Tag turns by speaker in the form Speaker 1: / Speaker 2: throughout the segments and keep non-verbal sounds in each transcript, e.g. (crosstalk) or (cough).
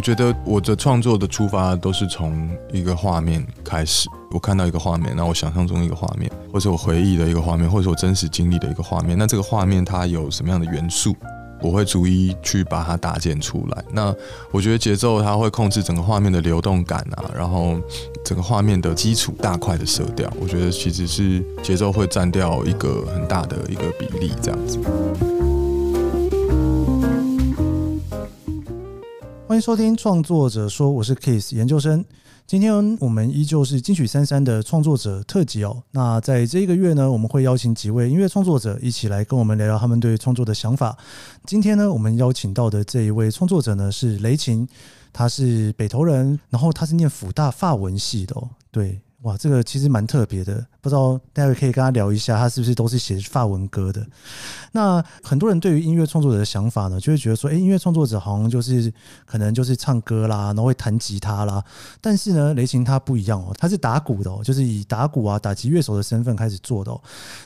Speaker 1: 我觉得我的创作的出发都是从一个画面开始，我看到一个画面，那我想象中一个画面，或者我回忆的一个画面，或者我真实经历的一个画面。那这个画面它有什么样的元素，我会逐一去把它搭建出来。那我觉得节奏它会控制整个画面的流动感啊，然后整个画面的基础大块的色调，我觉得其实是节奏会占掉一个很大的一个比例，这样子。
Speaker 2: 欢迎收听创作者说，我是 Kiss 研究生。今天我们依旧是金曲三三的创作者特辑哦。那在这一个月呢，我们会邀请几位音乐创作者一起来跟我们聊聊他们对创作的想法。今天呢，我们邀请到的这一位创作者呢是雷琴，他是北投人，然后他是念辅大法文系的哦。对，哇，这个其实蛮特别的。不知道待会可以跟他聊一下，他是不是都是写法文歌的？那很多人对于音乐创作者的想法呢，就会觉得说，诶，音乐创作者好像就是可能就是唱歌啦，然后会弹吉他啦。但是呢，雷琴他不一样哦，他是打鼓的哦，就是以打鼓啊、打击乐手的身份开始做的哦。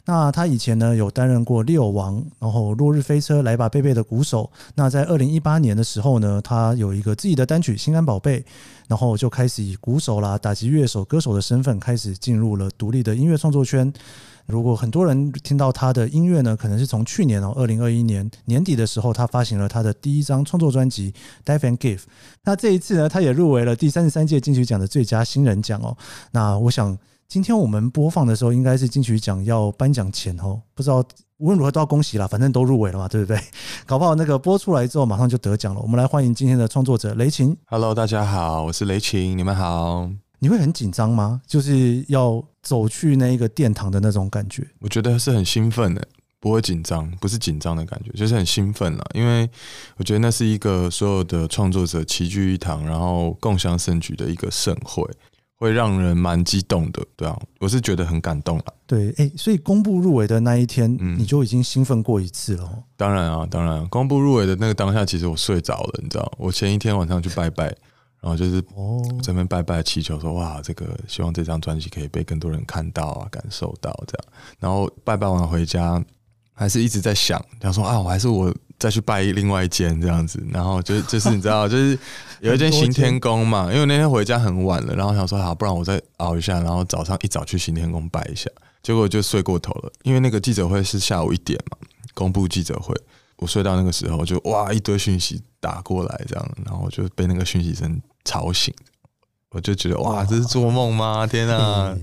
Speaker 2: 那他以前呢有担任过六王，然后落日飞车、来吧贝贝的鼓手。那在二零一八年的时候呢，他有一个自己的单曲《心肝宝贝》，然后就开始以鼓手啦、打击乐手、歌手的身份开始进入了独立的音。音乐创作圈，如果很多人听到他的音乐呢，可能是从去年哦，二零二一年年底的时候，他发行了他的第一张创作专辑《Dive and Give》。那这一次呢，他也入围了第三十三届金曲奖的最佳新人奖哦。那我想今天我们播放的时候，应该是金曲奖要颁奖前哦，不知道无论如何都要恭喜啦，反正都入围了嘛，对不对？(laughs) 搞不好那个播出来之后马上就得奖了。我们来欢迎今天的创作者雷擎。
Speaker 1: Hello，大家好，我是雷擎，你们好。
Speaker 2: 你会很紧张吗？就是要走去那一个殿堂的那种感觉？
Speaker 1: 我觉得是很兴奋的，不会紧张，不是紧张的感觉，就是很兴奋了。因为我觉得那是一个所有的创作者齐聚一堂，然后共享盛举的一个盛会，会让人蛮激动的。对啊，我是觉得很感动了。
Speaker 2: 对，哎、欸，所以公布入围的那一天，嗯你就已经兴奋过一次了、嗯。
Speaker 1: 当然啊，当然，公布入围的那个当下，其实我睡着了，你知道，我前一天晚上去拜拜。然后就是这边拜拜祈求说，哇，这个希望这张专辑可以被更多人看到啊，感受到这样。然后拜拜完回家，还是一直在想，想说啊，我还是我再去拜另外一间这样子。然后就就是你知道，(laughs) 就是有一间行天宫嘛，因为那天回家很晚了，然后想说好，不然我再熬一下，然后早上一早去行天宫拜一下。结果就睡过头了，因为那个记者会是下午一点嘛，公布记者会。我睡到那个时候就哇一堆讯息打过来这样，然后就被那个讯息声吵醒，我就觉得哇这是做梦吗？天啊，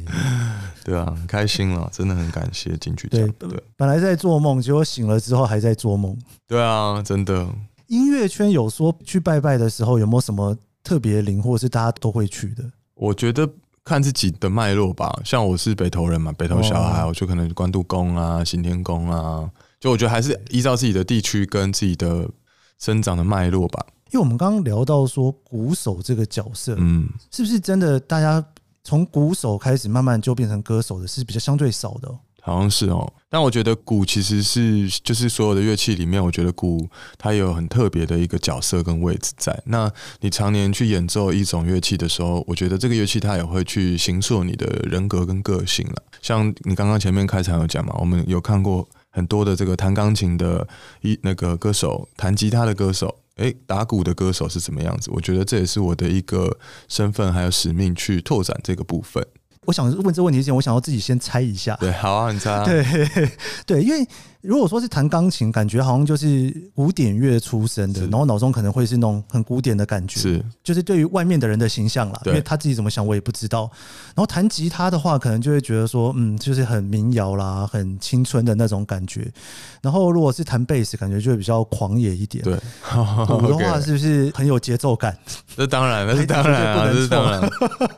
Speaker 1: 对 (laughs) 啊，很开心了，真的很感谢金曲奖。对，对，
Speaker 2: 本来在做梦，结果醒了之后还在做梦。
Speaker 1: 对啊，真的。
Speaker 2: 音乐圈有说去拜拜的时候有没有什么特别灵，或是大家都会去的？
Speaker 1: 我觉得看自己的脉络吧。像我是北投人嘛，北投小孩，我就可能关渡宫啊、行天宫啊。就我觉得还是依照自己的地区跟自己的生长的脉络吧。
Speaker 2: 因为我们刚刚聊到说鼓手这个角色，嗯，是不是真的大家从鼓手开始慢慢就变成歌手的是比较相对少的哦？
Speaker 1: 好像是哦。但我觉得鼓其实是就是所有的乐器里面，我觉得鼓它有很特别的一个角色跟位置在。那你常年去演奏一种乐器的时候，我觉得这个乐器它也会去形塑你的人格跟个性了。像你刚刚前面开场有讲嘛，我们有看过。很多的这个弹钢琴的一那个歌手，弹吉他的歌手，诶，打鼓的歌手是什么样子？我觉得这也是我的一个身份还有使命，去拓展这个部分。
Speaker 2: 我想问这个问题之前，我想要自己先猜一下。
Speaker 1: 对，好啊，你猜啊。
Speaker 2: 对 (laughs) 对，因为。如果说是弹钢琴，感觉好像就是古典乐出身的，然后脑中可能会是那种很古典的感觉，是就是对于外面的人的形象啦。因为他自己怎么想我也不知道。然后弹吉他的话，可能就会觉得说，嗯，就是很民谣啦，很青春的那种感觉。然后如果是弹贝斯，感觉就会比较狂野一点。对，鼓的话 (laughs) 是不是很有节奏感？
Speaker 1: 那当然，那是 (laughs) 当然啊，这是当然。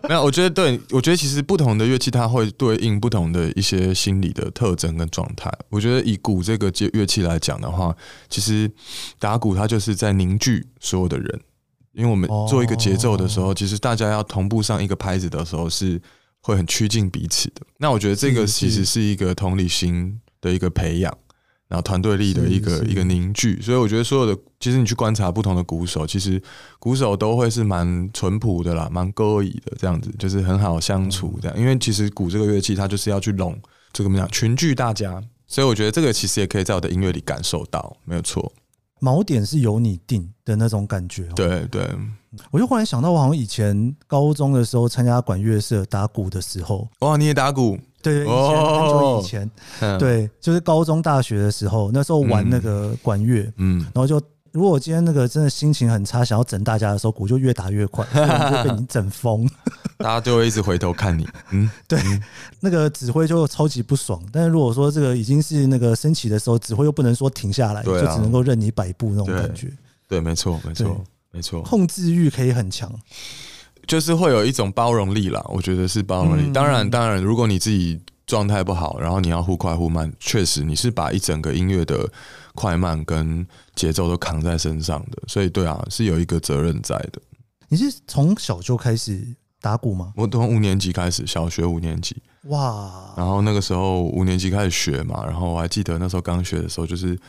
Speaker 1: 没有，我觉得对，我觉得其实不同的乐器它会对应不同的一些心理的特征跟状态。我觉得以鼓。鼓这个乐乐器来讲的话，其实打鼓它就是在凝聚所有的人，因为我们做一个节奏的时候，其实大家要同步上一个拍子的时候，是会很趋近彼此的。那我觉得这个其实是一个同理心的一个培养，然后团队力的一个一个凝聚。所以我觉得所有的，其实你去观察不同的鼓手，其实鼓手都会是蛮淳朴的啦，蛮歌以的这样子，就是很好相处这样。因为其实鼓这个乐器，它就是要去拢这个怎么讲，群聚大家。所以我觉得这个其实也可以在我的音乐里感受到，没有错。
Speaker 2: 锚点是由你定的那种感觉。
Speaker 1: 对对，
Speaker 2: 我就忽然想到，我好像以前高中的时候参加管乐社打鼓的时候，
Speaker 1: 哇，你也打鼓？
Speaker 2: 对，以前很久以前，对，就是高中大学的时候，那时候玩那个管乐，嗯，然后就。如果我今天那个真的心情很差，想要整大家的时候，鼓就越打越快，(laughs) 就会被你整疯。(laughs)
Speaker 1: 大家就会一直回头看你，嗯，(laughs)
Speaker 2: 对，那个指挥就超级不爽。但是如果说这个已经是那个升起的时候，指挥又不能说停下来，就只能够任你摆布那种感觉。
Speaker 1: 对，没错，没错，没错，
Speaker 2: 控制欲可以很强，
Speaker 1: 就是会有一种包容力啦。我觉得是包容力。当然，当然，如果你自己状态不好，然后你要忽快忽慢，确实你是把一整个音乐的。快慢跟节奏都扛在身上的，所以对啊，是有一个责任在的。
Speaker 2: 你是从小就开始打鼓吗？
Speaker 1: 我从五年级开始，小学五年级。哇！然后那个时候五年级开始学嘛，然后我还记得那时候刚学的时候，就是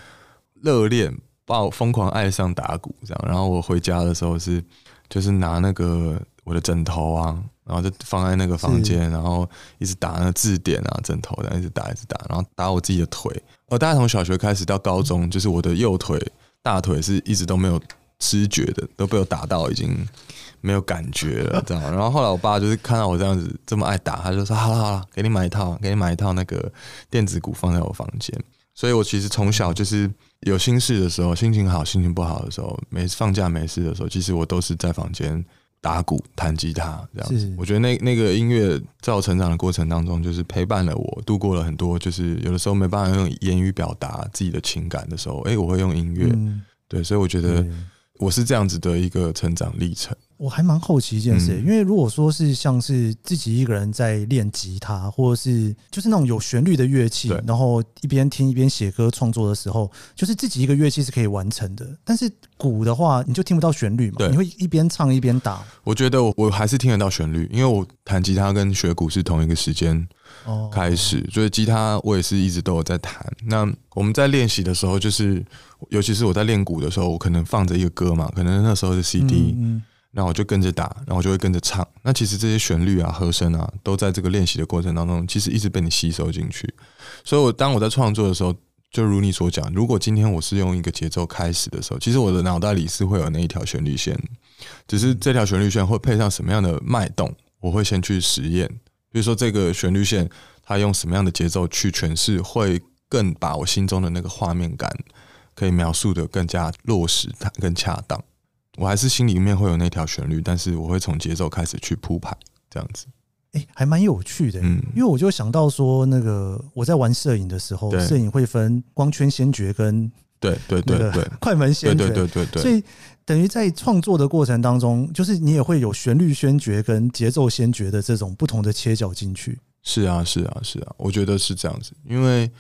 Speaker 1: 热恋，把我疯狂爱上打鼓这样。然后我回家的时候是，就是拿那个我的枕头啊。然后就放在那个房间，然后一直打那个字典啊，枕头然后一直打一直打，然后打我自己的腿。我大概从小学开始到高中，就是我的右腿大腿是一直都没有知觉的，都被我打到已经没有感觉了，这样。(laughs) 然后后来我爸就是看到我这样子这么爱打，他就说：“好了好了，给你买一套，给你买一套那个电子鼓放在我房间。”所以，我其实从小就是有心事的时候，心情好、心情不好的时候，没放假没事的时候，其实我都是在房间。打鼓、弹吉他这样子，我觉得那那个音乐在我成长的过程当中，就是陪伴了我，度过了很多，就是有的时候没办法用言语表达自己的情感的时候，哎、欸，我会用音乐，嗯、对，所以我觉得我是这样子的一个成长历程。
Speaker 2: 我还蛮好奇一件事，嗯、因为如果说是像是自己一个人在练吉他，或者是就是那种有旋律的乐器，然后一边听一边写歌创作的时候，就是自己一个乐器是可以完成的。但是鼓的话，你就听不到旋律嘛？你会一边唱一边打？
Speaker 1: 我觉得我我还是听得到旋律，因为我弹吉他跟学鼓是同一个时间开始，哦、所以吉他我也是一直都有在弹。那我们在练习的时候，就是尤其是我在练鼓的时候，我可能放着一个歌嘛，可能那时候是 CD。嗯嗯然后我就跟着打，然后我就会跟着唱。那其实这些旋律啊、和声啊，都在这个练习的过程当中，其实一直被你吸收进去。所以，我当我在创作的时候，就如你所讲，如果今天我是用一个节奏开始的时候，其实我的脑袋里是会有那一条旋律线，只是这条旋律线会配上什么样的脉动，我会先去实验。比如说，这个旋律线它用什么样的节奏去诠释，会更把我心中的那个画面感可以描述的更加落实，它更恰当。我还是心里面会有那条旋律，但是我会从节奏开始去铺排，这样子，
Speaker 2: 哎、欸，还蛮有趣的，嗯，因为我就想到说，那个我在玩摄影的时候，摄影会分光圈先决跟
Speaker 1: 对对对对。
Speaker 2: 快门先决，
Speaker 1: 对对对对，
Speaker 2: 所以等于在创作的过程当中，就是你也会有旋律先决跟节奏先决的这种不同的切角进去。
Speaker 1: 是啊，是啊，是啊，我觉得是这样子，因为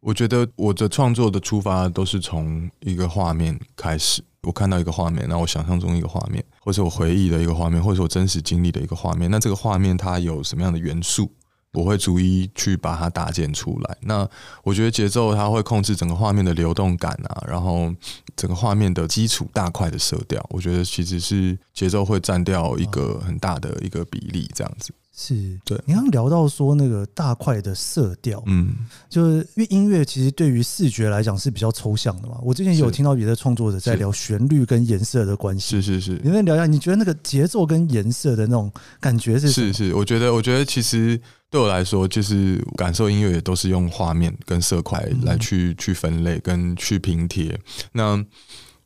Speaker 1: 我觉得我的创作的出发都是从一个画面开始。我看到一个画面，那我想象中一个画面，或者我回忆的一个画面，或者我真实经历的一个画面。那这个画面它有什么样的元素，我会逐一去把它搭建出来。那我觉得节奏它会控制整个画面的流动感啊，然后整个画面的基础大块的色调，我觉得其实是节奏会占掉一个很大的一个比例，这样子。
Speaker 2: 是对，你刚刚聊到说那个大块的色调，嗯，就是因为音乐其实对于视觉来讲是比较抽象的嘛。我之前有听到别的创作者在聊旋律跟颜色的关系，
Speaker 1: 是是是。
Speaker 2: 你能聊一下，你觉得那个节奏跟颜色的那种感觉是？
Speaker 1: 是是，我觉得，我觉得其实对我来说，就是感受音乐也都是用画面跟色块来去去分类跟去拼贴。那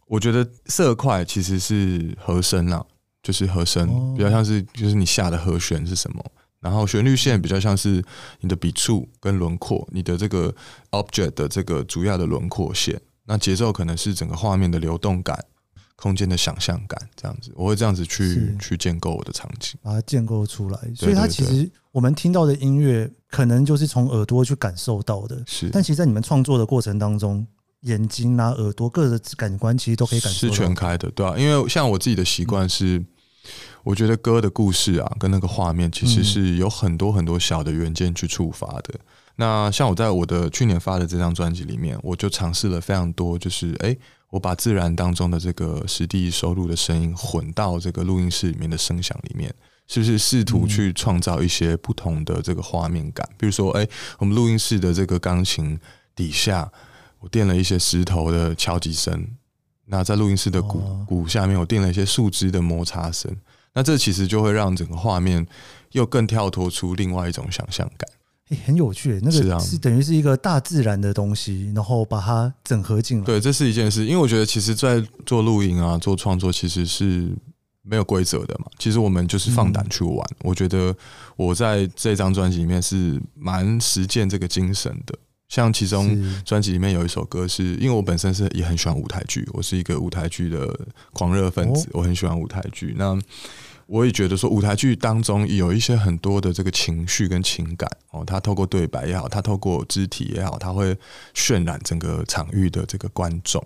Speaker 1: 我觉得色块其实是和声啦。就是和声比较像是，就是你下的和弦是什么，然后旋律线比较像是你的笔触跟轮廓，你的这个 object 的这个主要的轮廓线。那节奏可能是整个画面的流动感、空间的想象感，这样子，我会这样子去去建构我的场景，
Speaker 2: 把它建构出来。所以它其实我们听到的音乐，可能就是从耳朵去感受到的。是，但其实，在你们创作的过程当中。眼睛啊、耳朵，各个感官其实都可以感受到。
Speaker 1: 是全开的，对啊，因为像我自己的习惯是，我觉得歌的故事啊，跟那个画面其实是有很多很多小的元件去触发的。嗯、那像我在我的去年发的这张专辑里面，我就尝试了非常多，就是哎、欸，我把自然当中的这个实地收录的声音混到这个录音室里面的声响里面，是不是试图去创造一些不同的这个画面感？比如说，哎、欸，我们录音室的这个钢琴底下。我垫了一些石头的敲击声，那在录音室的鼓鼓下面，我垫了一些树枝的摩擦声。那这其实就会让整个画面又更跳脱出另外一种想象感。
Speaker 2: 欸，很有趣。那个是等于是一个大自然的东西，然后把它整合进来。
Speaker 1: 对，这是一件事。因为我觉得，其实，在做录音啊、做创作，其实是没有规则的嘛。其实我们就是放胆去玩。嗯。我觉得我在这张专辑里面是蛮实践这个精神的。像其中专辑里面有一首歌是，是因为我本身是也很喜欢舞台剧，我是一个舞台剧的狂热分子，我很喜欢舞台剧。那我也觉得说，舞台剧当中有一些很多的这个情绪跟情感哦，它透过对白也好，它透过肢体也好，它会渲染整个场域的这个观众。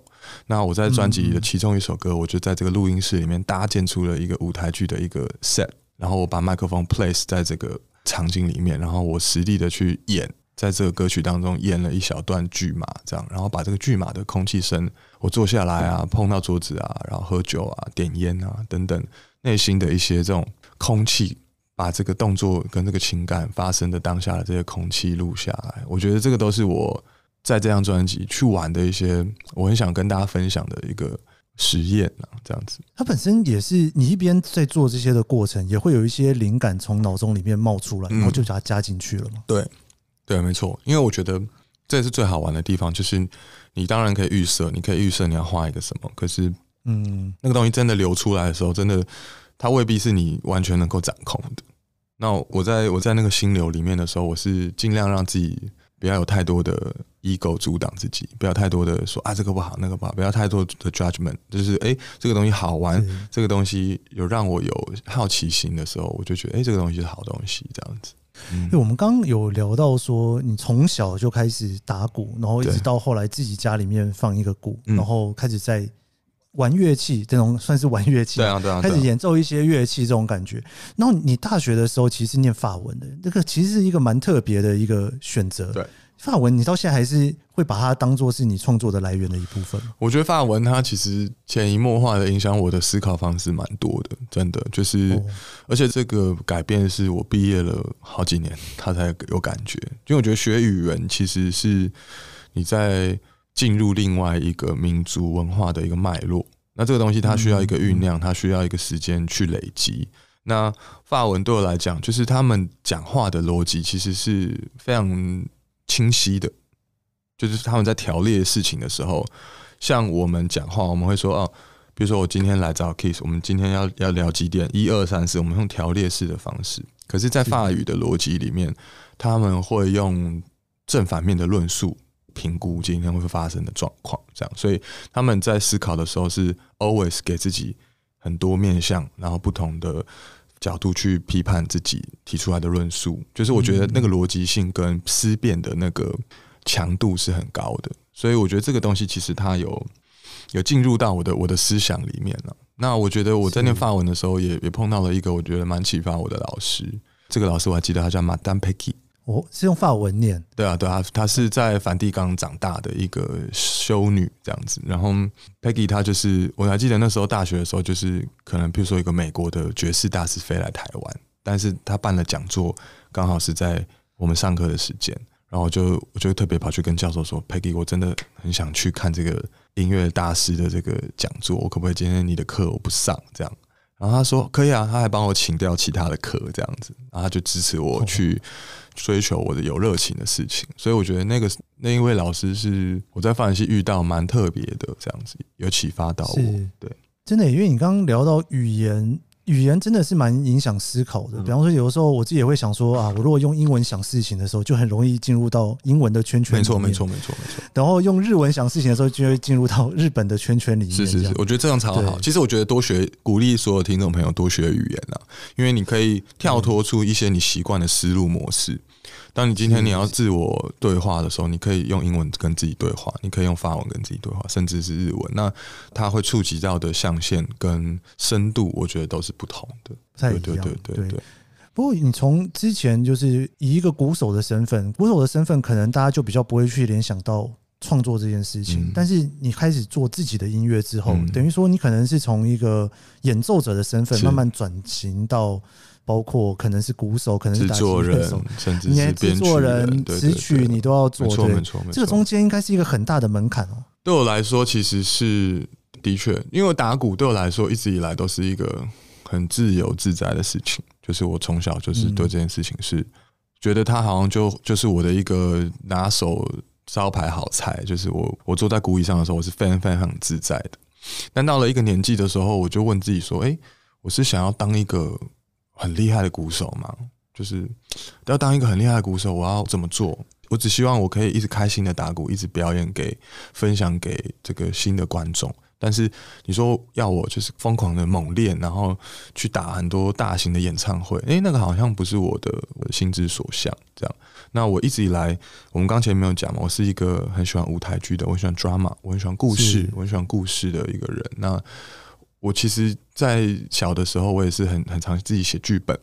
Speaker 1: 那我在专辑的其中一首歌，我就在这个录音室里面搭建出了一个舞台剧的一个 set，然后我把麦克风 place 在这个场景里面，然后我实地的去演。在这个歌曲当中演了一小段剧码，这样，然后把这个剧码的空气声，我坐下来啊，碰到桌子啊，然后喝酒啊，点烟啊等等，内心的一些这种空气，把这个动作跟这个情感发生的当下的这些空气录下来，我觉得这个都是我在这张专辑去玩的一些，我很想跟大家分享的一个实验啊，这样子。
Speaker 2: 它本身也是你一边在做这些的过程，也会有一些灵感从脑中里面冒出来，然后就把它加进去了嘛、嗯。
Speaker 1: 对。对，没错，因为我觉得这是最好玩的地方，就是你当然可以预设，你可以预设你要画一个什么，可是，嗯，那个东西真的流出来的时候，真的它未必是你完全能够掌控的。那我在我在那个心流里面的时候，我是尽量让自己不要有太多的 ego 阻挡自己，不要太多的说啊这个不好那个不好，不要太多的 judgment，就是哎这个东西好玩，这个东西有让我有好奇心的时候，我就觉得哎这个东西是好东西，这样子。
Speaker 2: 因为我们刚刚有聊到说，你从小就开始打鼓，然后一直到后来自己家里面放一个鼓，然后开始在玩乐器，这种算是玩乐器，对啊对啊，开始演奏一些乐器这种感觉。然后你大学的时候其实念法文的，这个其实是一个蛮特别的一个选择。对。法文，你到现在还是会把它当做是你创作的来源的一部分？
Speaker 1: 我觉得法文它其实潜移默化的影响我的思考方式蛮多的，真的就是，而且这个改变是我毕业了好几年，他才有感觉。因为我觉得学语言其实是你在进入另外一个民族文化的一个脉络，那这个东西它需要一个酝酿，它需要一个时间去累积。那法文对我来讲，就是他们讲话的逻辑其实是非常。清晰的，就是他们在条列事情的时候，像我们讲话，我们会说哦，比如说我今天来找 Kiss，我们今天要要聊几点，一二三四，我们用条列式的方式。可是，在法语的逻辑里面，他们会用正反面的论述评估今天会发生的状况，这样。所以他们在思考的时候是 always 给自己很多面向，然后不同的。角度去批判自己提出来的论述，就是我觉得那个逻辑性跟思辨的那个强度是很高的，所以我觉得这个东西其实它有有进入到我的我的思想里面了。那我觉得我在念法文的时候也也碰到了一个我觉得蛮启发我的老师，这个老师我还记得他叫 Madame Peggy。
Speaker 2: 哦，是用法文念？
Speaker 1: 对啊，对啊，她是在梵蒂冈长大的一个修女这样子。然后 Peggy 她就是，我还记得那时候大学的时候，就是可能比如说一个美国的爵士大师飞来台湾，但是他办了讲座，刚好是在我们上课的时间，然后我就我就特别跑去跟教授说，Peggy，我真的很想去看这个音乐大师的这个讲座，我可不可以今天你的课我不上这样？然后他说可以啊，他还帮我请掉其他的课这样子，然后他就支持我去。追求我的有热情的事情，所以我觉得那个那一位老师是我在法文系遇到蛮特别的，这样子有启发到我。对，
Speaker 2: 真的，因为你刚刚聊到语言，语言真的是蛮影响思考的。比方说，有的时候我自己也会想说啊，我如果用英文想事情的时候，就很容易进入到英文的圈圈里面。
Speaker 1: 没错，没错，没错，没错。
Speaker 2: 然后用日文想事情的时候，就会进入到日本的圈圈里面。
Speaker 1: 是是是，我觉得这样超好。其实我觉得多学，鼓励所有听众朋友多学语言啊，因为你可以跳脱出一些你习惯的思路模式。当你今天你要自我对话的时候，你可以用英文跟自己对话，你可以用法文跟自己对话，甚至是日文。那它会触及到的象限跟深度，我觉得都是不同的。对对对对对，对。
Speaker 2: 不过你从之前就是以一个鼓手的身份，鼓手的身份可能大家就比较不会去联想到创作这件事情。嗯、但是你开始做自己的音乐之后，嗯、等于说你可能是从一个演奏者的身份慢慢转型到。包括可能是鼓手，可能是打作人，甚至是制作人、词曲，你都要做。没错，没错，这个中间应该是一个很大的门槛哦。
Speaker 1: 对我来说，其实是的确，因为打鼓对我来说一直以来都是一个很自由自在的事情。就是我从小就是对这件事情是觉得它好像就就是我的一个拿手招牌好菜。就是我我坐在鼓椅上的时候，我是非常非常自在的。但到了一个年纪的时候，我就问自己说：“哎，我是想要当一个很厉害的鼓手嘛？就是要当一个很厉害的鼓手，我要怎么做？”我只希望我可以一直开心的打鼓，一直表演给分享给这个新的观众。但是你说要我就是疯狂的猛练，然后去打很多大型的演唱会，诶，那个好像不是我的我的心之所向。这样，那我一直以来，我们刚前没有讲嘛，我是一个很喜欢舞台剧的，我很喜欢 drama，我很喜欢故事，我很喜欢故事的一个人。那我其实，在小的时候，我也是很很常自己写剧本。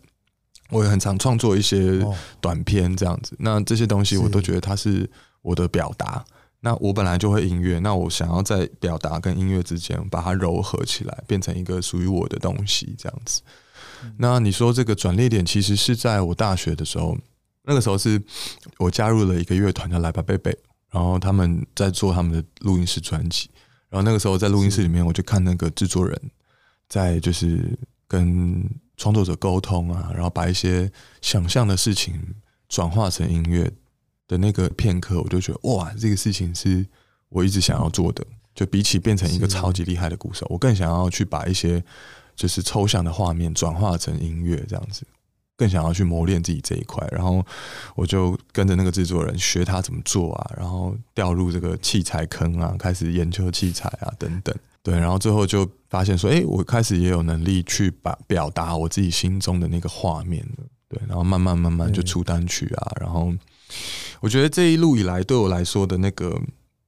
Speaker 1: 我也很常创作一些短片这样子，那这些东西我都觉得它是我的表达。那我本来就会音乐，那我想要在表达跟音乐之间把它糅合起来，变成一个属于我的东西这样子。那你说这个转捩点，其实是在我大学的时候，那个时候是我加入了一个乐团叫来吧贝贝，然后他们在做他们的录音室专辑，然后那个时候在录音室里面，我就看那个制作人在就是跟。创作者沟通啊，然后把一些想象的事情转化成音乐的那个片刻，我就觉得哇，这个事情是我一直想要做的。就比起变成一个超级厉害的鼓手，我更想要去把一些就是抽象的画面转化成音乐，这样子，更想要去磨练自己这一块。然后我就跟着那个制作人学他怎么做啊，然后掉入这个器材坑啊，开始研究器材啊等等。对，然后最后就发现说，哎，我开始也有能力去把表达我自己心中的那个画面了。对，然后慢慢慢慢就出单曲啊。然后我觉得这一路以来对我来说的那个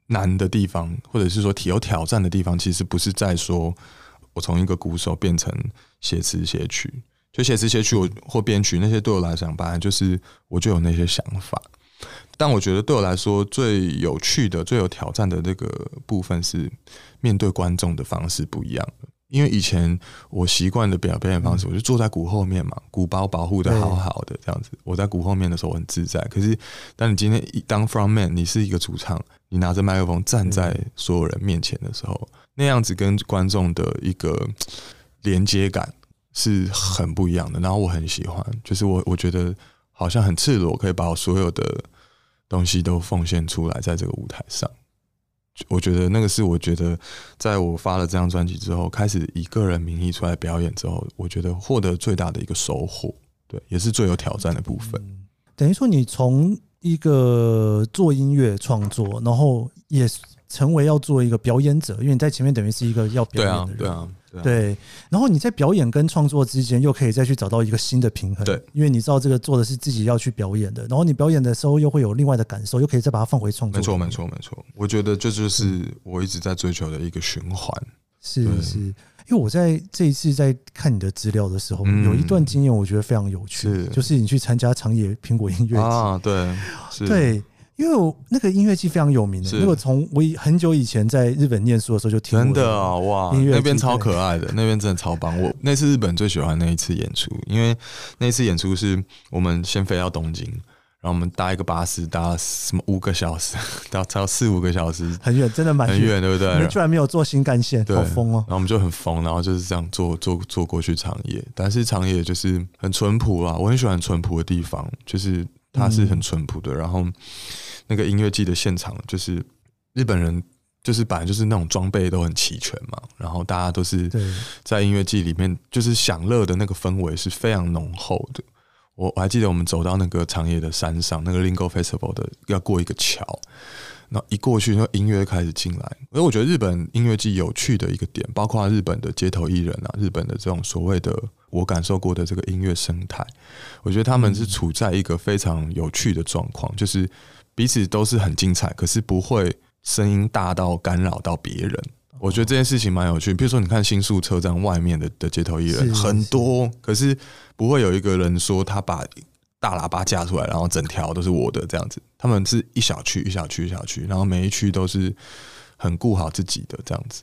Speaker 1: 难的地方，或者是说有挑战的地方，其实不是在说我从一个鼓手变成写词写曲，就写词写曲我或编曲那些对我来讲，本来就是我就有那些想法。但我觉得对我来说最有趣的、最有挑战的那个部分是面对观众的方式不一样。因为以前我习惯的表表演方式，我就坐在鼓后面嘛，鼓包保护的好好的这样子。我在鼓后面的时候我很自在。可是当你今天当 front man，你是一个主唱，你拿着麦克风站在所有人面前的时候，那样子跟观众的一个连接感是很不一样的。然后我很喜欢，就是我我觉得好像很赤裸，可以把我所有的。东西都奉献出来，在这个舞台上，我觉得那个是我觉得，在我发了这张专辑之后，开始以个人名义出来表演之后，我觉得获得最大的一个收获，对，也是最有挑战的部分。
Speaker 2: 等于说，你从一个做音乐创作，然后也成为要做一个表演者，因为你在前面等于是一个要表演的人，
Speaker 1: 对啊，对啊。
Speaker 2: 对，然后你在表演跟创作之间又可以再去找到一个新的平衡。
Speaker 1: 对，
Speaker 2: 因为你知道这个做的是自己要去表演的，然后你表演的时候又会有另外的感受，又可以再把它放回创作。
Speaker 1: 没错，没错，没错。我觉得这就是我一直在追求的一个循环。
Speaker 2: 是是，因为我在这一次在看你的资料的时候，嗯、有一段经验我觉得非常有趣，是就是你去参加长野苹果音乐节
Speaker 1: 啊，对，是
Speaker 2: 对。因为我那个音乐季非常有名的，因为我从我很久以前在日本念书的时候就听过。
Speaker 1: 真的啊，哇，那边超可爱的，那边真的超棒。我那次日本最喜欢那一次演出，因为那次演出是我们先飞到东京，然后我们搭一个巴士搭什么五个小时，(laughs) 搭超四五个小时，
Speaker 2: 很远，真的
Speaker 1: 蛮远，对不对？
Speaker 2: 我们居然没有坐新干线，好疯哦！
Speaker 1: 然后我们就很疯，然后就是这样坐坐坐过去长野，但是长野就是很淳朴啊，我很喜欢淳朴的地方，就是它是很淳朴的，然后。那个音乐季的现场，就是日本人，就是本来就是那种装备都很齐全嘛，然后大家都是在音乐季里面，就是享乐的那个氛围是非常浓厚的。我我还记得我们走到那个长野的山上，那个 Lingo Festival 的要过一个桥，那一过去，那音乐开始进来。所以我觉得日本音乐季有趣的一个点，包括日本的街头艺人啊，日本的这种所谓的我感受过的这个音乐生态，我觉得他们是处在一个非常有趣的状况，就是。彼此都是很精彩，可是不会声音大到干扰到别人。我觉得这件事情蛮有趣。比如说，你看新宿车站外面的的街头艺人很多，可是不会有一个人说他把大喇叭架出来，然后整条都是我的这样子。他们是一小区一小区一小区，然后每一区都是很顾好自己的这样子。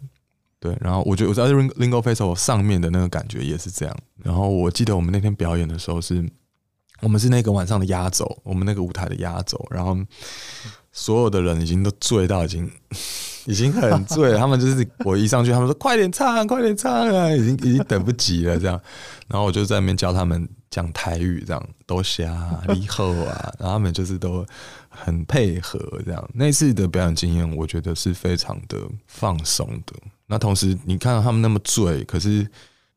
Speaker 1: 对，然后我觉得我在 Ringo Festival 上面的那个感觉也是这样。然后我记得我们那天表演的时候是。我们是那个晚上的压轴，我们那个舞台的压轴，然后所有的人已经都醉到已经 (laughs) 已经很醉了。他们就是我一上去，他们说快点唱，快点唱啊，已经已经等不及了这样。然后我就在那边教他们讲台语，这样多谢啊，你好啊，(laughs) 然后他们就是都很配合这样。那次的表演经验，我觉得是非常的放松的。那同时，你看到他们那么醉，可是。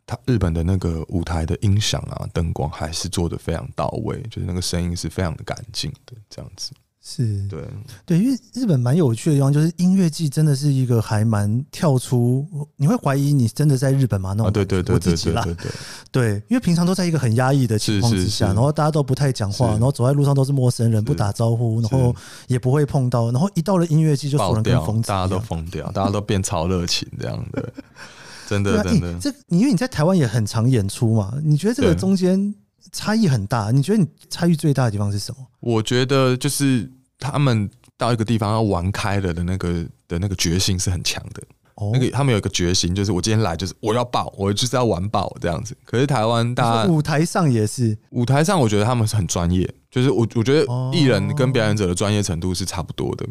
Speaker 1: 他日本的那个舞台的音响啊，灯光还是做的非常到位，就是那个声音是非常的干净的，这样子。
Speaker 2: 是，
Speaker 1: 对，
Speaker 2: 对，因为日本蛮有趣的地方，就是音乐季真的是一个还蛮跳出，你会怀疑你真的在日本吗？那种、啊、
Speaker 1: 对对对对对对对，(laughs)
Speaker 2: 对，因为平常都在一个很压抑的情况之下，然后大家都不太讲话，然后走在路上都是陌生人，不打招呼，然后也不会碰到，然后一到了音乐季就所有人跟疯子，
Speaker 1: 大家都疯掉，大家都变超热情这样的。(laughs) 真的，真的，
Speaker 2: 这你因为你在台湾也很常演出嘛，你觉得这个中间差异很大？你觉得你差异最大的地方是什么？
Speaker 1: 我觉得就是他们到一个地方要玩开了的那个的那个决心是很强的。哦，那个他们有一个决心，就是我今天来就是我要爆，我就是要玩爆这样子。可是台湾大家
Speaker 2: 舞台上也是，
Speaker 1: 舞台上我觉得他们是很专业，就是我我觉得艺人跟表演者的专业程度是差不多的。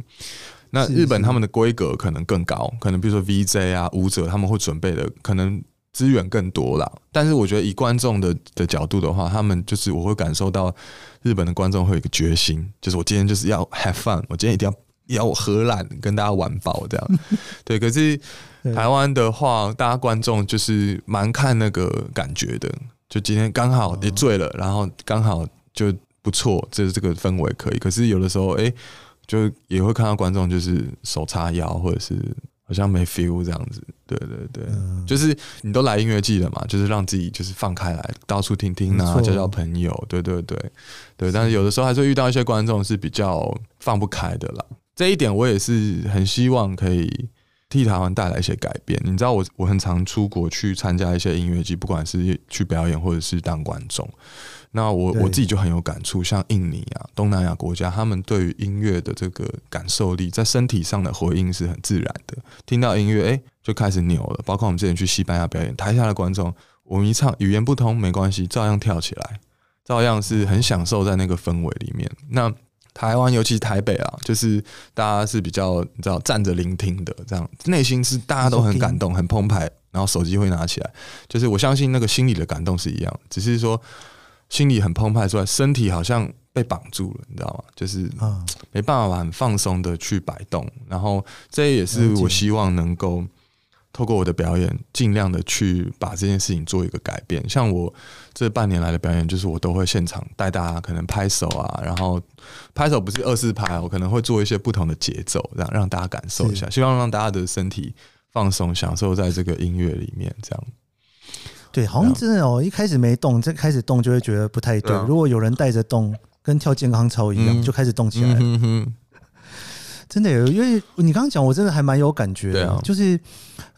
Speaker 1: 那日本他们的规格可能更高，可能比如说 VJ 啊舞者他们会准备的可能资源更多啦。但是我觉得以观众的的角度的话，他们就是我会感受到日本的观众会有一个决心，就是我今天就是要 have fun，我今天一定要要我荷兰跟大家玩爆这样。(laughs) 对，可是台湾的话，大家观众就是蛮看那个感觉的，就今天刚好你醉了，然后刚好就不错，这这个氛围可以。可是有的时候，哎。就也会看到观众就是手叉腰，或者是好像没 feel 这样子。对对对，嗯、就是你都来音乐季了嘛，就是让自己就是放开来，到处听听啊，交交朋友。对对对对，但是有的时候还是会遇到一些观众是比较放不开的啦。这一点我也是很希望可以替台湾带来一些改变。你知道我我很常出国去参加一些音乐祭，不管是去表演或者是当观众。那我我自己就很有感触，像印尼啊、东南亚国家，他们对于音乐的这个感受力，在身体上的回应是很自然的。听到音乐，哎、欸，就开始扭了。包括我们之前去西班牙表演，台下的观众，我们一唱，语言不通没关系，照样跳起来，照样是很享受在那个氛围里面。那台湾，尤其是台北啊，就是大家是比较你知道站着聆听的，这样内心是大家都很感动、很澎湃，然后手机会拿起来，就是我相信那个心里的感动是一样，只是说。心里很澎湃出来，身体好像被绑住了，你知道吗？就是没办法很放松的去摆动。然后这也是我希望能够透过我的表演，尽量的去把这件事情做一个改变。像我这半年来的表演，就是我都会现场带大家可能拍手啊，然后拍手不是二四拍，我可能会做一些不同的节奏，让让大家感受一下，希望让大家的身体放松，享受在这个音乐里面，这样。
Speaker 2: 对，好像真的哦，一开始没动，这开始动就会觉得不太对。如果有人带着动，跟跳健康操一样，嗯、就开始动起来了。嗯、哼哼真的有，因为你刚刚讲，我真的还蛮有感觉的。啊、就是，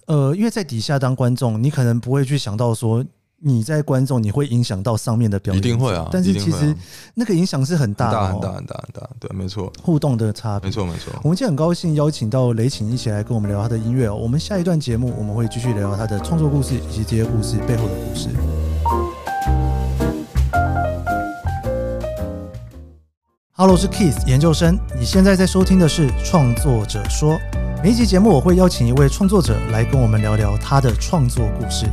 Speaker 2: 呃，因为在底下当观众，你可能不会去想到说。你在观众，你会影响到上面的表演，
Speaker 1: 一定会啊。
Speaker 2: 但是其实那个影响是很大的，
Speaker 1: 很大很大很大，对，没错。
Speaker 2: 互动的差别，
Speaker 1: 没错没错。
Speaker 2: 我们今天很高兴邀请到雷琴一起来跟我们聊他的音乐哦。我们下一段节目我们会继续聊聊他的创作故事以及这些故事背后的故事。Hello，我是 Keith 研究生，你现在在收听的是创作者说。每一集节目我会邀请一位创作者来跟我们聊聊他的创作故事。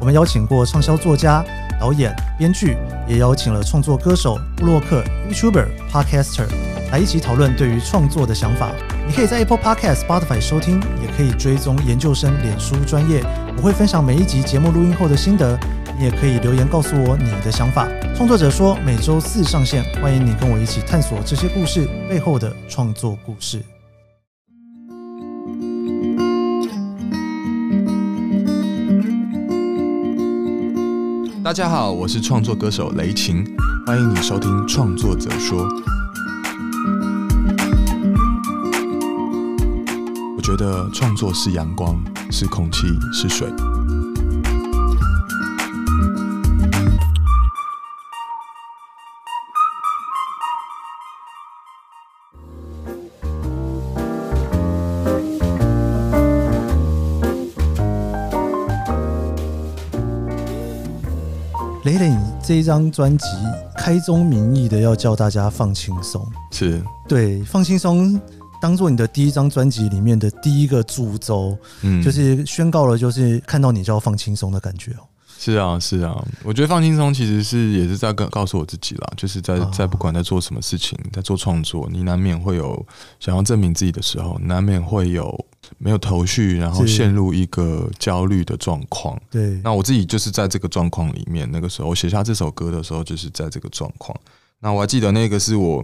Speaker 2: 我们邀请过畅销作家、导演、编剧，也邀请了创作歌手、布洛克、YouTuber、Podcaster 来一起讨论对于创作的想法。你可以在 Apple Podcast、Spotify 收听，也可以追踪研究生脸书专业。我会分享每一集节目录音后的心得，你也可以留言告诉我你的想法。创作者说每周四上线，欢迎你跟我一起探索这些故事背后的创作故事。
Speaker 1: 大家好，我是创作歌手雷晴，欢迎你收听《创作者说》。我觉得创作是阳光，是空气，是水。
Speaker 2: 雷雷，你这一张专辑开宗明义的要叫大家放轻松，
Speaker 1: 是，
Speaker 2: 对，放轻松当做你的第一张专辑里面的第一个主轴，
Speaker 1: 嗯，
Speaker 2: 就是宣告了，就是看到你就要放轻松的感觉哦。
Speaker 1: 是啊，是啊，我觉得放轻松其实是也是在跟告诉我自己啦，就是在在不管在做什么事情，在做创作，你难免会有想要证明自己的时候，难免会有没有头绪，然后陷入一个焦虑的状况。
Speaker 2: 对，
Speaker 1: 那我自己就是在这个状况里面，那个时候我写下这首歌的时候，就是在这个状况。那我还记得那个是我，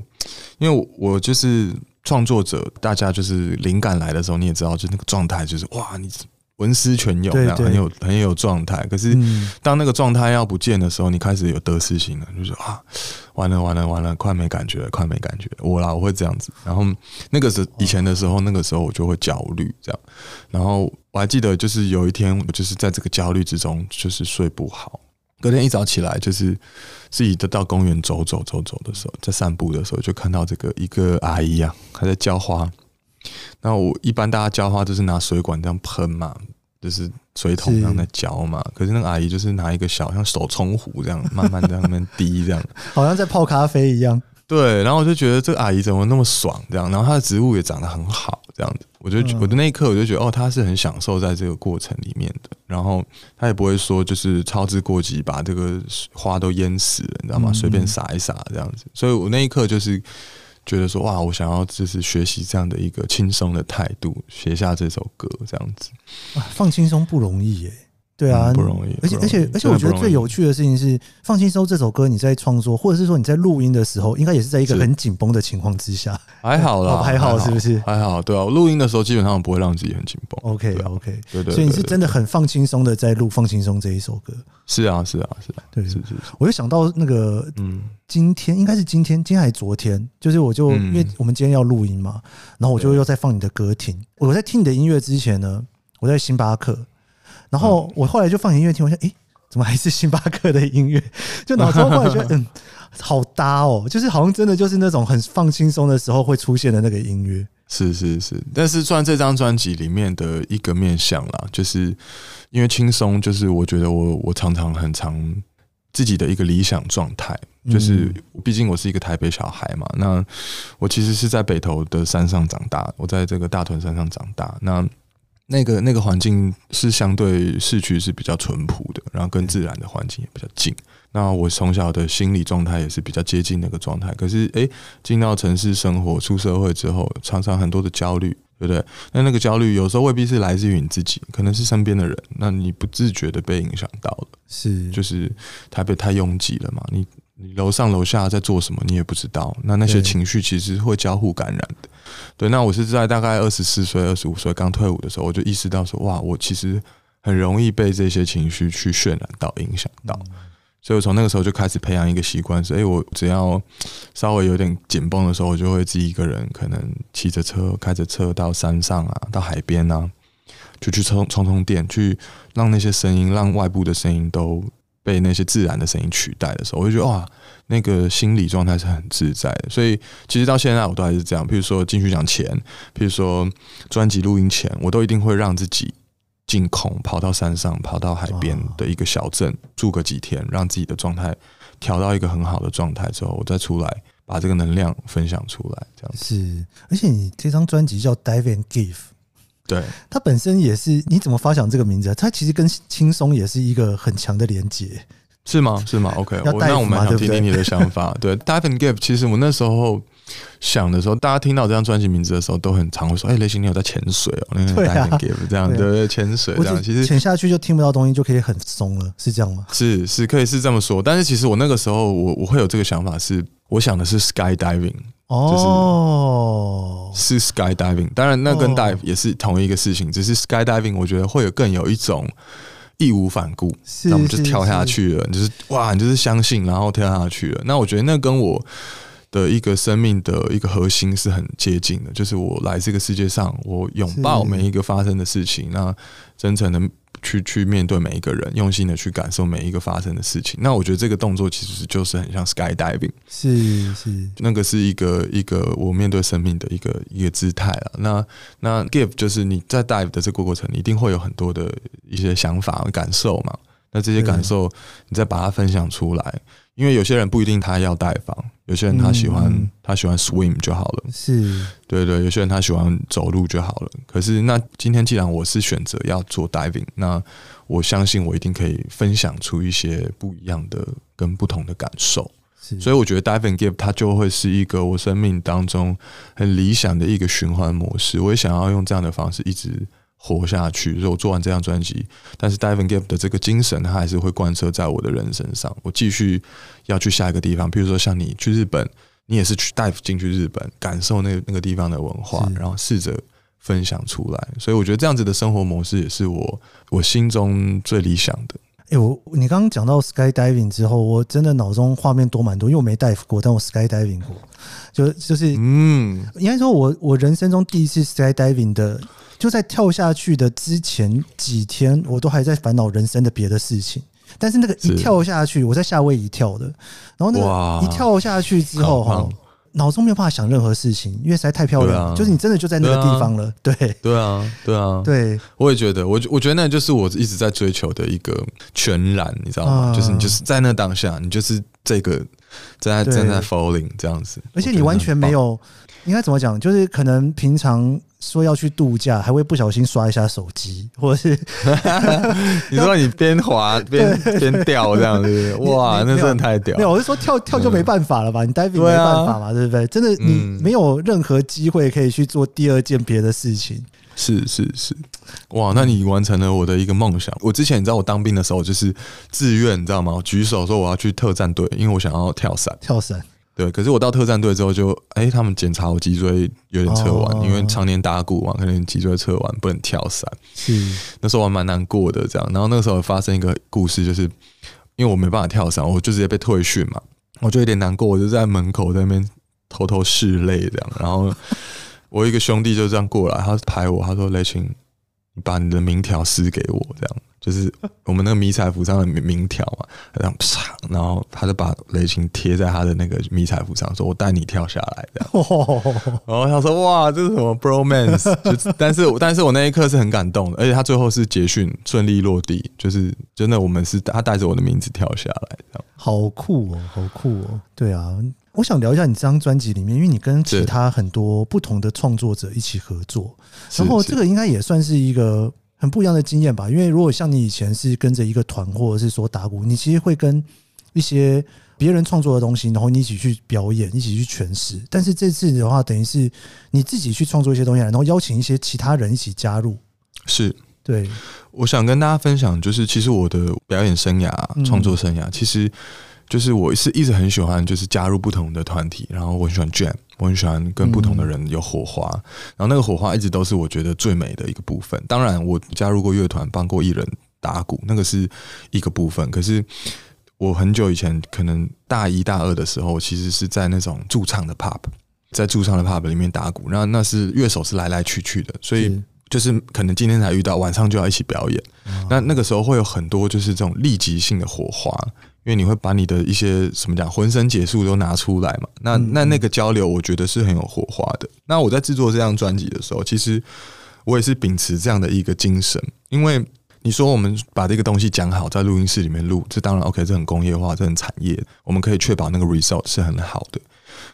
Speaker 1: 因为我，我就是创作者，大家就是灵感来的时候，你也知道，就那个状态就是哇，你。文思泉涌，这样很有很有状态。可是当那个状态要不见的时候，你开始有得失心了，就是啊，完了完了完了，快没感觉了，快没感觉了。我啦，我会这样子。然后那个是以前的时候，那个时候我就会焦虑这样。然后我还记得，就是有一天，我就是在这个焦虑之中，就是睡不好。隔天一早起来，就是自己到公园走走走走的时候，在散步的时候，就看到这个一个阿姨啊，她在浇花。那我一般大家浇花都是拿水管这样喷嘛，就是水桶这样在浇嘛。是，可是那个阿姨就是拿一个小像手冲壶这样，慢慢在那边滴这样，(laughs)
Speaker 2: 好像在泡咖啡一样。
Speaker 1: 对，然后我就觉得这个阿姨怎么那么爽这样，然后她的植物也长得很好这样子。我就我的那一刻我就觉得哦，她是很享受在这个过程里面的，然后她也不会说就是操之过急，把这个花都淹死了，你知道吗？随便撒一撒这样子。所以我那一刻就是。觉得说哇，我想要就是学习这样的一个轻松的态度，写下这首歌这样子。
Speaker 2: 放轻松不容易耶。对啊，
Speaker 1: 不容易。
Speaker 2: 而且而且而且，我觉得最有趣的事情是，放轻松这首歌你在创作，或者是说你在录音的时候，应该也是在一个很紧绷的情况之下。
Speaker 1: 还好啦，(laughs)
Speaker 2: 还好是不是？
Speaker 1: 还好，对啊。我录音的时候基本上不会让自己很紧绷。
Speaker 2: OK OK，对对。所以你是真的很放轻松的在录《放轻松》这一首歌。
Speaker 1: 是啊是啊是啊，对是是。
Speaker 2: 我就想到那个，嗯，今天应该是今天，今天还是昨天？就是我就因为我们今天要录音嘛，然后我就又在放你的歌听。我在听你的音乐之前呢，我在星巴克。然后我后来就放音乐听，我想，诶，怎么还是星巴克的音乐？(laughs) 就脑中后来觉得，(laughs) 嗯，好搭哦，就是好像真的就是那种很放轻松的时候会出现的那个音乐。
Speaker 1: 是是是，但是算这张专辑里面的一个面向啦，就是因为轻松，就是我觉得我我常常很常自己的一个理想状态，就是毕竟我是一个台北小孩嘛，那我其实是在北投的山上长大，我在这个大屯山上长大，那。那个那个环境是相对市区是比较淳朴的，然后跟自然的环境也比较近。那我从小的心理状态也是比较接近那个状态。可是，诶，进到城市生活、出社会之后，常常很多的焦虑，对不对？那那个焦虑有时候未必是来自于你自己，可能是身边的人。那你不自觉的被影响到了，是就是台北太拥挤了嘛？你你楼上楼下在做什么，你也不知道。那那些情绪其实会交互感染的。对，那我是在大概二十四岁、二十五岁刚退伍的时候，我就意识到说，哇，我其实很容易被这些情绪去渲染到、影响到，所以我从那个时候就开始培养一个习惯，是，哎，我只要稍微有点紧绷的时候，我就会自己一个人，可能骑着车、开着车到山上啊，到海边啊，就去充充充电，去让那些声音、让外部的声音都被那些自然的声音取代的时候，我就觉得哇。那个心理状态是很自在的，所以其实到现在我都还是这样。譬如说进去讲前，譬如说专辑录音前，我都一定会让自己进空，跑到山上，跑到海边的一个小镇住个几天，让自己的状态调到一个很好的状态之后，我再出来把这个能量分享出来。这样子
Speaker 2: 是，而且你这张专辑叫《Dive and Give》，
Speaker 1: 对，
Speaker 2: 它本身也是你怎么发想这个名字？它其实跟轻松也是一个很强的连接。
Speaker 1: 是吗？是吗？OK，我那我蛮想听听你的想法。(laughs) 对，Dive and Give，其实我那时候想的时候，大家听到这张专辑名字的时候，都很常会说：“哎、欸，雷星，你有在潜水哦？”那个 Dive and Give 这样的潜水这样，其实潜
Speaker 2: 下去就听不到东西，就可以很松了，是这样吗？
Speaker 1: 是是，可以是这么说。但是其实我那个时候，我我会有这个想法是，我想的是 Skydiving，
Speaker 2: 哦，
Speaker 1: 是 Skydiving。当然，那跟 Dive 也是同一个事情，只是 Skydiving，我觉得会有更有一种。义无反顾，那我们就跳下去了。你就是哇，你就是相信，然后跳下去了。那我觉得那跟我的一个生命的一个核心是很接近的，就是我来这个世界上，我拥抱每一个发生的事情，那真诚的。去去面对每一个人，用心的去感受每一个发生的事情。那我觉得这个动作其实就是很像 skydiving，
Speaker 2: 是是，
Speaker 1: 那个是一个一个我面对生命的一个一个姿态了。那那 give 就是你在 dive 的这个过程，你一定会有很多的一些想法感受嘛。那这些感受你再把它分享出来，因为有些人不一定他要带房，有些人他喜欢、嗯、他喜欢 swim 就好了，
Speaker 2: 是
Speaker 1: 对对，有些人他喜欢走路就好了。可是那今天既然我是选择要做 diving，那我相信我一定可以分享出一些不一样的跟不同的感受。所以我觉得 dive and give 它就会是一个我生命当中很理想的一个循环模式。我也想要用这样的方式一直。活下去。所以我做完这张专辑，但是 Dive and Give 的这个精神，它还是会贯彻在我的人身上。我继续要去下一个地方，比如说像你去日本，你也是去 dive 进去日本，感受那个那个地方的文化，然后试着分享出来。所以我觉得这样子的生活模式，也是我我心中最理想的。
Speaker 2: 哎、欸，我你刚刚讲到 skydiving 之后，我真的脑中画面多蛮多，因为我没 dive 过，但我 skydiving 过，就就是嗯，应该说我我人生中第一次 skydiving 的。就在跳下去的之前几天，我都还在烦恼人生的别的事情。但是那个一跳下去，我在夏威夷跳的，然后那个一跳下去之后，哈，脑中没有办法想任何事情，因为实在太漂亮。就是你真的就在那个地方了，对
Speaker 1: 对。啊，对啊，
Speaker 2: 对。
Speaker 1: 我也觉得，我我觉得那就是我一直在追求的一个全然，你知道吗？就是你就是在那当下，你就是这个正在正在 falling 这样子，
Speaker 2: 而且你完全没有，应该怎么讲？就是可能平常。说要去度假，还会不小心刷一下手机，(laughs) 或者是 (laughs)
Speaker 1: 你说你边滑边 (laughs) 边掉这样子，哇，那真的太屌！
Speaker 2: 没有，我是说跳跳就没办法了吧？你 diving 没办法嘛，对不对？真的，你没有任何机会可以去做第二件别的事情。
Speaker 1: 是是是，哇，那你完成了我的一个梦想。我之前你知道我当兵的时候就是自愿，你知道吗？我举手说我要去特战队，因为我想要跳伞，
Speaker 2: 跳伞。
Speaker 1: 对，可是我到特战队之后就，哎、欸，他们检查我脊椎有点侧弯，因为常年打鼓嘛，可能脊椎侧弯不能跳伞。是，那时候我还蛮难过的，这样。然后那个时候发生一个故事，就是因为我没办法跳伞，我就直接被退训嘛，我就有点难过，我就在门口在那边偷偷拭泪这样。然后我一个兄弟就这样过来，他拍我，他说：“雷晴，你把你的名条撕给我。”这样。就是我们那个迷彩服上的名名条嘛，然后啪，然后他就把雷琴贴在他的那个迷彩服上，说：“我带你跳下来。”这样，(laughs) 然后他说：“哇，这是什么 bromance？” 就但是，但是我那一刻是很感动的，而且他最后是捷讯顺利落地，就是真的，我们是他带着我的名字跳下来，这样
Speaker 2: 好酷哦，好酷哦！对啊，我想聊一下你这张专辑里面，因为你跟其他很多不同的创作者一起合作，然后这个应该也算是一个。很不一样的经验吧，因为如果像你以前是跟着一个团，或者是说打鼓，你其实会跟一些别人创作的东西，然后你一起去表演，一起去诠释。但是这次的话，等于是你自己去创作一些东西，然后邀请一些其他人一起加入。
Speaker 1: 是，
Speaker 2: 对。
Speaker 1: 我想跟大家分享，就是其实我的表演生涯、创作生涯，其实。就是我是一直很喜欢，就是加入不同的团体，然后我很喜欢 jam，我很喜欢跟不同的人有火花，然后那个火花一直都是我觉得最美的一个部分。当然，我加入过乐团，帮过艺人打鼓，那个是一个部分。可是我很久以前，可能大一大二的时候，其实是在那种驻唱的 pub，在驻唱的 pub 里面打鼓，那那是乐手是来来去去的，所以就是可能今天才遇到，晚上就要一起表演。那那个时候会有很多就是这种立即性的火花。因为你会把你的一些什么讲浑身解数都拿出来嘛，那那那个交流，我觉得是很有火花的。那我在制作这张专辑的时候，其实我也是秉持这样的一个精神。因为你说我们把这个东西讲好，在录音室里面录，这当然 OK，这很工业化，这很产业，我们可以确保那个 result 是很好的。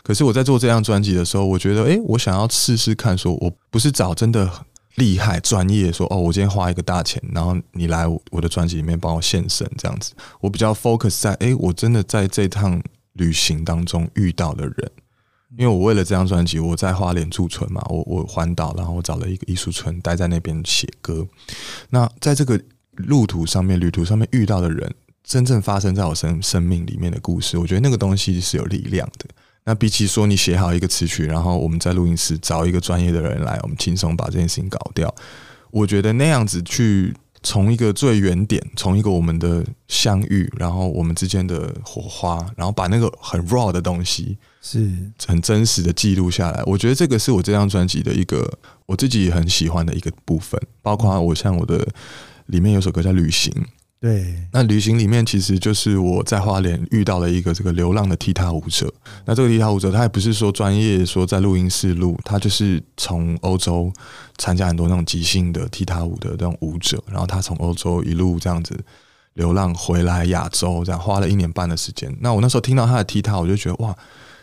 Speaker 1: 可是我在做这张专辑的时候，我觉得，诶，我想要试试看，说我不是找真的。厉害专业说哦，我今天花一个大钱，然后你来我的专辑里面帮我献声这样子。我比较 focus 在哎，我真的在这趟旅行当中遇到的人，因为我为了这张专辑，我在花莲驻村嘛，我我环岛，然后我找了一个艺术村待在那边写歌。那在这个路途上面、旅途上面遇到的人，真正发生在我生生命里面的故事，我觉得那个东西是有力量的。那比起说你写好一个词曲，然后我们在录音室找一个专业的人来，我们轻松把这件事情搞掉。我觉得那样子去从一个最原点，从一个我们的相遇，然后我们之间的火花，然后把那个很 raw 的东西是很真实的记录下来。我觉得这个是我这张专辑的一个我自己很喜欢的一个部分。包括我像我的里面有首歌叫《旅行》。
Speaker 2: 对，
Speaker 1: 那旅行里面其实就是我在花莲遇到了一个这个流浪的踢踏舞者。那这个踢踏舞者他也不是说专业说在录音室录，他就是从欧洲参加很多那种即兴的踢踏舞的这种舞者，然后他从欧洲一路这样子流浪回来亚洲，这样花了一年半的时间。那我那时候听到他的踢踏，我就觉得哇，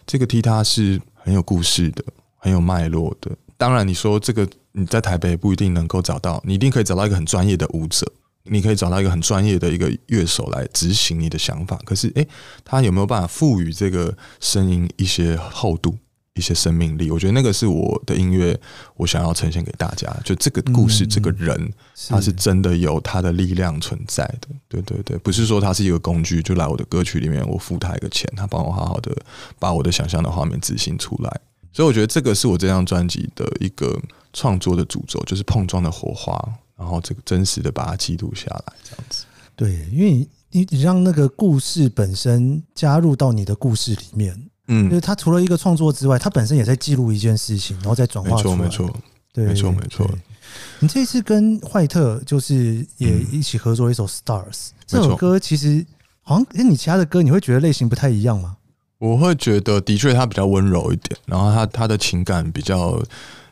Speaker 1: 这个踢踏是很有故事的，很有脉络的。当然，你说这个你在台北不一定能够找到，你一定可以找到一个很专业的舞者，你可以找到一个很专业的一个乐手来执行你的想法。可是，诶，他有没有办法赋予这个声音一些厚度？一些生命力，我觉得那个是我的音乐，我想要呈现给大家。就这个故事，嗯、这个人，他是真的有他的力量存在的。对对对，不是说他是一个工具，就来我的歌曲里面，我付他一个钱，他帮我好好的把我的想象的画面执行出来。所以我觉得这个是我这张专辑的一个创作的主轴，就是碰撞的火花，然后这个真实的把它记录下来，这样子。
Speaker 2: 对，因为你你让那个故事本身加入到你的故事里面。嗯，就是他除了一个创作之外，他本身也在记录一件事情，然后再转化出来。
Speaker 1: 没错，没错，对，没错，没错。
Speaker 2: 你这次跟坏特就是也一起合作一首《Stars》这首歌，其实好像跟你其他的歌，你会觉得类型不太一样吗？
Speaker 1: 我会觉得，的确，他比较温柔一点，然后他他的情感比较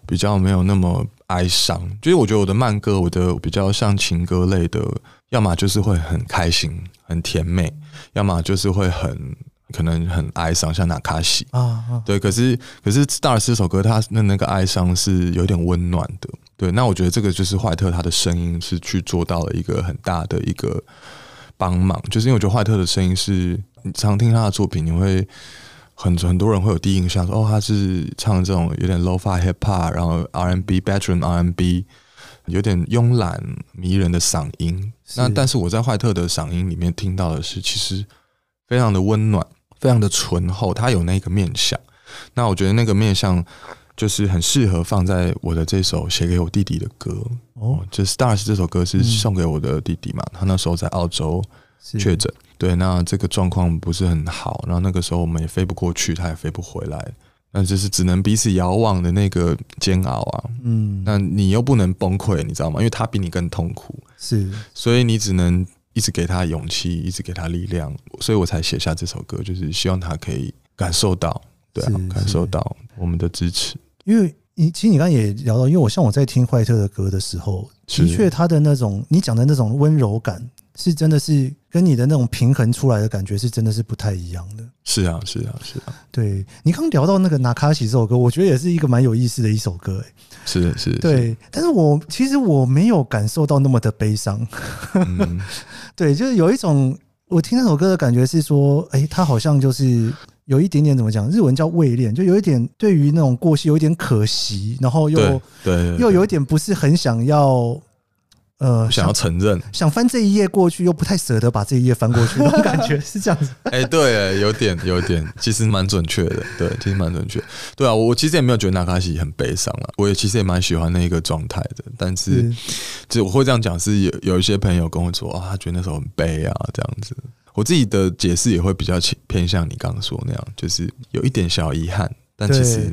Speaker 1: 比较没有那么哀伤。就是我觉得我的慢歌，我的比较像情歌类的，要么就是会很开心、很甜美，要么就是会很。可能很哀伤，像纳卡西啊，对，可是可是 Stars 这首歌，它的那个哀伤是有点温暖的，对。那我觉得这个就是怀特他的声音是去做到了一个很大的一个帮忙，就是因为我觉得怀特的声音是，你常听他的作品，你会很很多人会有第一印象说，哦，他是唱这种有点 Lo-Fi Hip Hop，然后 R&B Bedroom R&B，有点慵懒迷人的嗓音。那但是我在怀特的嗓音里面听到的是，其实非常的温暖。非常的醇厚，他有那个面相，那我觉得那个面相就是很适合放在我的这首写给我弟弟的歌。哦，就 Stars 这首歌是送给我的弟弟嘛，他那时候在澳洲确诊，对，那这个状况不是很好，然后那个时候我们也飞不过去，他也飞不回来，那就是只能彼此遥望的那个煎熬啊，嗯，那你又不能崩溃，你知道吗？因为他比你更痛苦，是，所以你只能。一直给他勇气，一直给他力量，所以我才写下这首歌，就是希望他可以感受到，对啊，感受到我们的支持。
Speaker 2: 因为你其实你刚刚也聊到，因为我像我在听怀特的歌的时候，的确他的那种你讲的那种温柔感，是真的是跟你的那种平衡出来的感觉是真的是不太一样的。
Speaker 1: 是啊，是啊，是啊。
Speaker 2: 对，你刚聊到那个纳卡西这首歌，我觉得也是一个蛮有意思的一首歌，哎。
Speaker 1: 是是，
Speaker 2: 对，但是我其实我没有感受到那么的悲伤。嗯 (laughs) 对，就是有一种我听那首歌的感觉是说，哎，他好像就是有一点点怎么讲，日文叫未恋，就有一点对于那种过去有一点可惜，然后又对，又有一点不是很想要。呃，
Speaker 1: 想要承认，
Speaker 2: 想翻这一页过去，又不太舍得把这一页翻过去，那种感觉 (laughs) 是这样子。
Speaker 1: 哎，对，有点，有点，其实蛮准确的，对，其实蛮准确。对啊，我其实也没有觉得纳卡西很悲伤了，我也其实也蛮喜欢那个状态的。但是，就我会这样讲，是有有一些朋友跟我说，啊、哦，他觉得那时候很悲啊，这样子。我自己的解释也会比较偏向你刚刚说那样，就是有一点小遗憾，但其实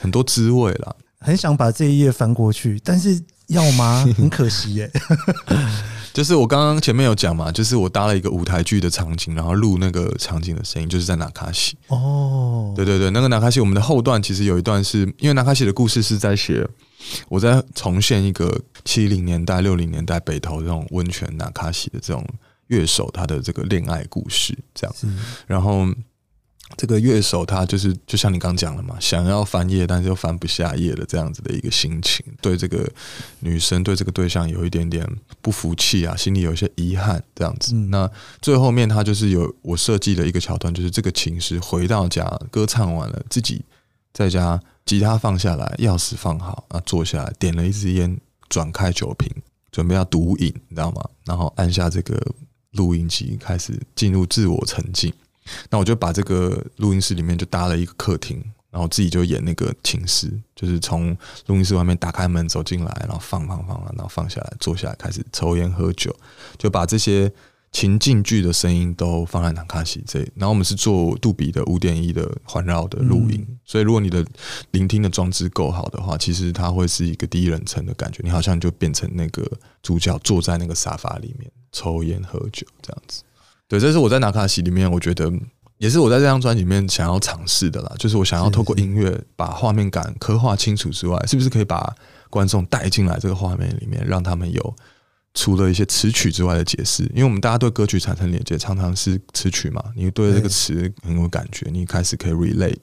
Speaker 1: 很多滋味啦，
Speaker 2: 很想把这一页翻过去，但是。要吗？(laughs) 很可惜耶。(laughs)
Speaker 1: 就是我刚刚前面有讲嘛，就是我搭了一个舞台剧的场景，然后录那个场景的声音，就是在纳卡西。哦，对对对，那个纳卡西，我们的后段其实有一段是因为纳卡西的故事是在写，我在重现一个七零年代、六零年代北投这种温泉纳卡西的这种乐手他的这个恋爱故事，这样。然后。这个乐手他就是就像你刚讲了嘛，想要翻页，但是又翻不下页的这样子的一个心情，对这个女生对这个对象有一点点不服气啊，心里有一些遗憾这样子。那最后面他就是有我设计的一个桥段，就是这个琴师回到家，歌唱完了，自己在家吉他放下来，钥匙放好啊，坐下来点了一支烟，转开酒瓶，准备要毒瘾，你知道吗？然后按下这个录音机，开始进入自我沉浸。那我就把这个录音室里面就搭了一个客厅，然后自己就演那个寝室，就是从录音室外面打开门走进来，然后放放放，然后放下来坐下来开始抽烟喝酒，就把这些情境剧的声音都放在南卡西这里。然后我们是做杜比的五点一的环绕的录音，所以如果你的聆听的装置够好的话，其实它会是一个第一人称的感觉，你好像就变成那个主角坐在那个沙发里面抽烟喝酒这样子。对，这是我在纳卡西里面，我觉得也是我在这张专辑里面想要尝试的啦。就是我想要透过音乐把画面感刻画清楚之外，是不是可以把观众带进来这个画面里面，让他们有除了一些词曲之外的解释？因为我们大家对歌曲产生连接，常常是词曲嘛。你对这个词很有感觉，你开始可以 relate，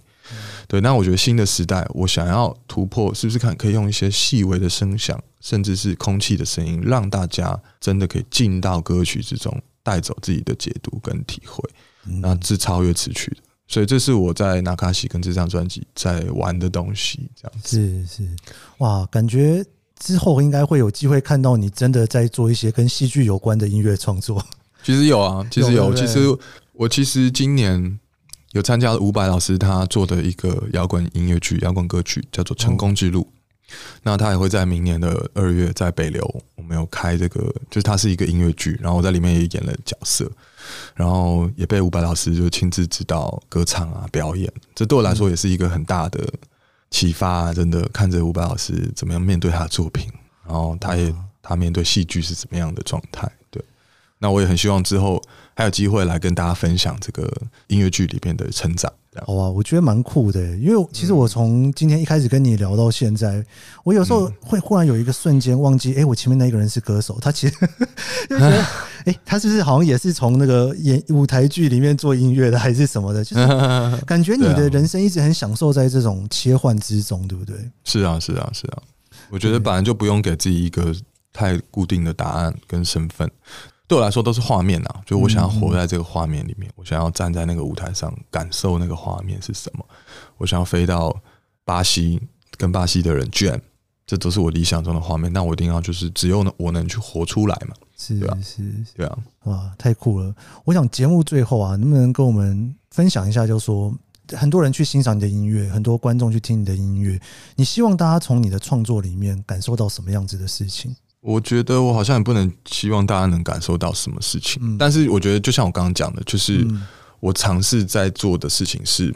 Speaker 1: 对，那我觉得新的时代，我想要突破，是不是看可以用一些细微的声响，甚至是空气的声音，让大家真的可以进到歌曲之中，带走自己的解读跟体会，那是超越词曲的。所以这是我在纳卡西跟这张专辑在玩的东西，这样子
Speaker 2: 是是哇，感觉之后应该会有机会看到你真的在做一些跟戏剧有关的音乐创作。(laughs)
Speaker 1: 其实有啊，其实有，其实我其实今年有参加了伍佰老师他做的一个摇滚音乐剧、摇滚歌曲，叫做《成功之路》。那他也会在明年的二月在北流，我们有开这个，就是它是一个音乐剧，然后我在里面也演了角色。然后也被伍佰老师就亲自指导歌唱啊表演，这对我来说也是一个很大的启发啊。真的看着伍佰老师怎么样面对他的作品，然后他也他面对戏剧是怎么样的状态。对，那我也很希望之后还有机会来跟大家分享这个音乐剧里面的成长。
Speaker 2: 好啊，我觉得蛮酷的，因为其实我从今天一开始跟你聊到现在，我有时候会忽然有一个瞬间忘记，哎，我前面那个人是歌手，他其实 (laughs) 就觉得，哎，他是不是好像也是从那个演舞台剧里面做音乐的，还是什么的？就是 (laughs) 感觉你的人生一直很享受在这种切换之中，对不对？
Speaker 1: 是啊，是啊，是啊。我觉得本来就不用给自己一个太固定的答案跟身份。对我来说都是画面啊，就我想要活在这个画面里面，我想要站在那个舞台上感受那个画面是什么，我想要飞到巴西跟巴西的人 jam，这都是我理想中的画面。那我一定要就是只有我能去活出来嘛，
Speaker 2: 是
Speaker 1: 吧？
Speaker 2: 是，
Speaker 1: 对啊，
Speaker 2: 哇，太酷了！我想节目最后啊，能不能跟我们分享一下，就是说很多人去欣赏你的音乐，很多观众去听你的音乐，你希望大家从你的创作里面感受到什么样子的事情？
Speaker 1: 我觉得我好像也不能希望大家能感受到什么事情，但是我觉得就像我刚刚讲的，就是我尝试在做的事情是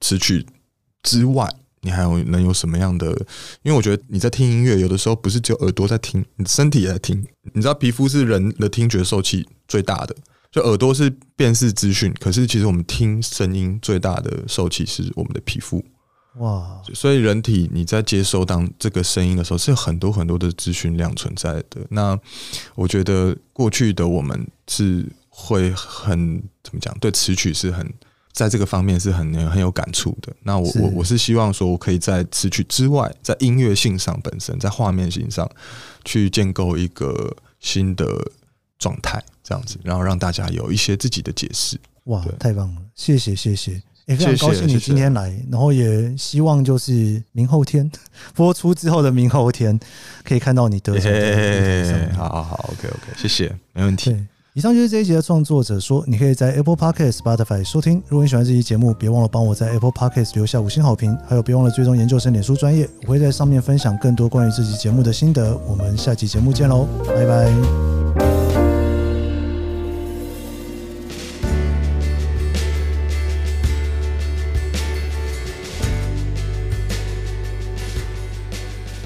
Speaker 1: 词曲之外，你还有能有什么样的？因为我觉得你在听音乐，有的时候不是只有耳朵在听，你身体也在听。你知道，皮肤是人的听觉受器最大的，就耳朵是辨识资讯，可是其实我们听声音最大的受器是我们的皮肤。哇！所以人体你在接收当这个声音的时候，是有很多很多的资讯量存在的。那我觉得过去的我们是会很怎么讲？对词曲是很在这个方面是很很有感触的。那我我我是希望说，我可以在词曲之外，在音乐性上本身，在画面性上去建构一个新的状态，这样子，然后让大家有一些自己的解释。
Speaker 2: 哇，太棒了！谢谢，谢谢。也非常高兴你今天来，然后也希望就是明后天 (laughs) 播出之后的明后天可以看到你得奖。
Speaker 1: 好好好，OK OK，谢谢，没问题。
Speaker 2: 以上就是这一集的创作者说，你可以在 Apple Podcast、Spotify 收听。如果你喜欢这期节目，别忘了帮我在 Apple Podcast 留下五星好评，还有别忘了追踪研究生脸书专业，我会在上面分享更多关于这期节目的心得。我们下期节目见喽，拜拜。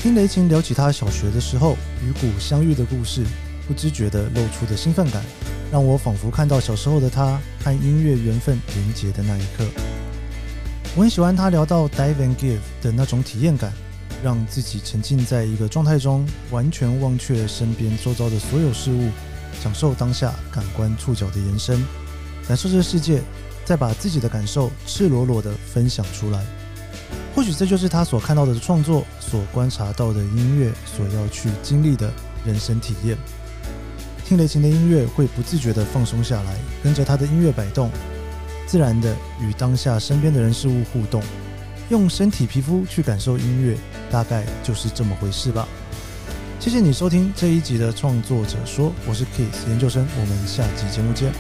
Speaker 2: 听雷琴聊起他小学的时候与鼓相遇的故事，不知觉地露出的兴奋感，让我仿佛看到小时候的他和音乐缘分连结的那一刻。我很喜欢他聊到 dive and give 的那种体验感，让自己沉浸在一个状态中，完全忘却身边周遭的所有事物，享受当下感官触角的延伸，感受这世界，再把自己的感受赤裸裸地分享出来。或许这就是他所看到的创作，所观察到的音乐，所要去经历的人生体验。听雷琴的音乐会不自觉地放松下来，跟着他的音乐摆动，自然地与当下身边的人事物互动，用身体皮肤去感受音乐，大概就是这么回事吧。谢谢你收听这一集的创作者说，我是 Kiss 研究生，我们下集节目见。